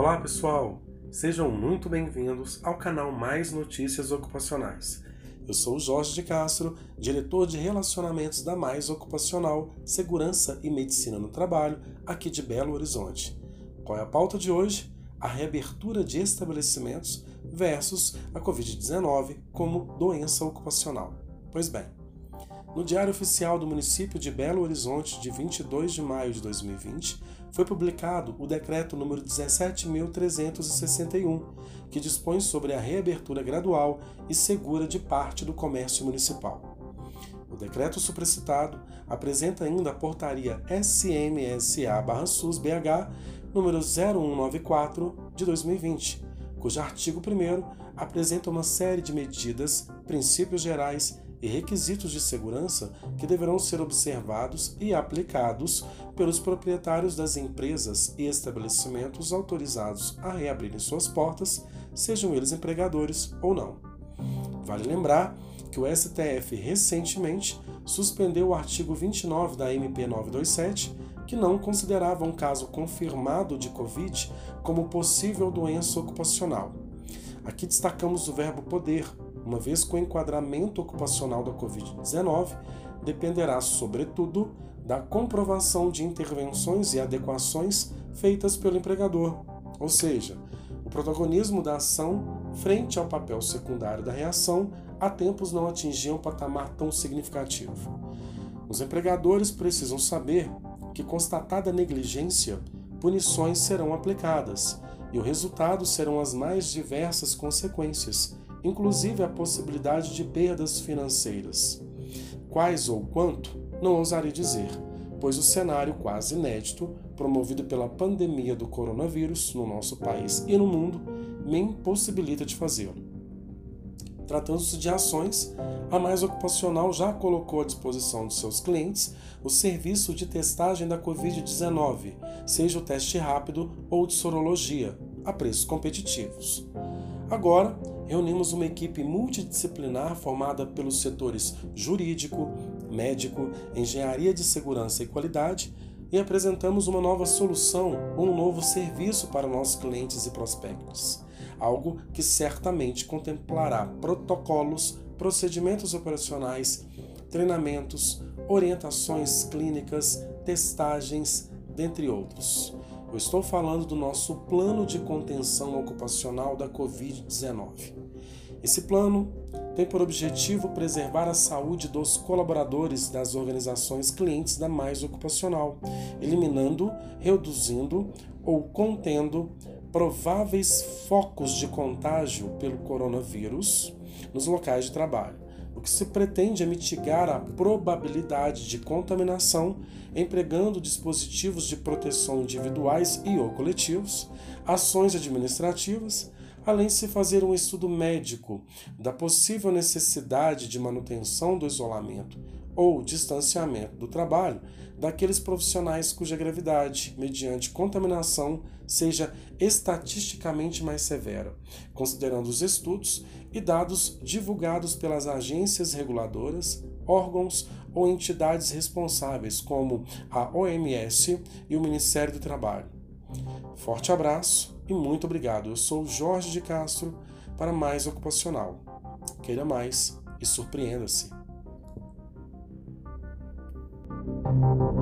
Olá pessoal, sejam muito bem-vindos ao canal Mais Notícias Ocupacionais. Eu sou Jorge de Castro, diretor de relacionamentos da Mais Ocupacional, Segurança e Medicina no Trabalho, aqui de Belo Horizonte. Qual é a pauta de hoje? A reabertura de estabelecimentos versus a Covid-19 como doença ocupacional. Pois bem, no Diário Oficial do Município de Belo Horizonte, de 22 de maio de 2020, foi publicado o Decreto número 17.361, que dispõe sobre a reabertura gradual e segura de parte do comércio municipal. O decreto supracitado apresenta ainda a portaria SMSA-SUS-BH número 0194 de 2020, cujo artigo 1 apresenta uma série de medidas, princípios gerais e requisitos de segurança que deverão ser observados e aplicados pelos proprietários das empresas e estabelecimentos autorizados a reabrirem suas portas, sejam eles empregadores ou não. Vale lembrar que o STF recentemente suspendeu o artigo 29 da MP 927, que não considerava um caso confirmado de Covid como possível doença ocupacional. Aqui destacamos o verbo poder, uma vez que o enquadramento ocupacional da Covid-19 dependerá, sobretudo, da comprovação de intervenções e adequações feitas pelo empregador, ou seja, o protagonismo da ação frente ao papel secundário da reação há tempos não atingia um patamar tão significativo. Os empregadores precisam saber que, constatada negligência, punições serão aplicadas e o resultado serão as mais diversas consequências, inclusive a possibilidade de perdas financeiras. Quais ou quanto, não ousaria dizer, pois o cenário quase inédito, promovido pela pandemia do coronavírus no nosso país e no mundo, me impossibilita de fazê-lo. Tratando-se de ações, a Mais Ocupacional já colocou à disposição de seus clientes o serviço de testagem da Covid-19, seja o teste rápido ou de sorologia, a preços competitivos. Agora, reunimos uma equipe multidisciplinar formada pelos setores jurídico, médico, engenharia de segurança e qualidade e apresentamos uma nova solução ou um novo serviço para nossos clientes e prospectos. Algo que certamente contemplará protocolos, procedimentos operacionais, treinamentos, orientações clínicas, testagens, dentre outros. Eu estou falando do nosso plano de contenção ocupacional da Covid-19. Esse plano tem por objetivo preservar a saúde dos colaboradores das organizações clientes da mais ocupacional, eliminando, reduzindo ou contendo prováveis focos de contágio pelo coronavírus nos locais de trabalho o que se pretende é mitigar a probabilidade de contaminação empregando dispositivos de proteção individuais e ou coletivos, ações administrativas, além de se fazer um estudo médico da possível necessidade de manutenção do isolamento ou distanciamento do trabalho daqueles profissionais cuja gravidade, mediante contaminação, seja estatisticamente mais severa, considerando os estudos e dados divulgados pelas agências reguladoras, órgãos ou entidades responsáveis, como a OMS e o Ministério do Trabalho. Forte abraço e muito obrigado. Eu sou Jorge de Castro para Mais Ocupacional. Queira mais e surpreenda-se. Thank you.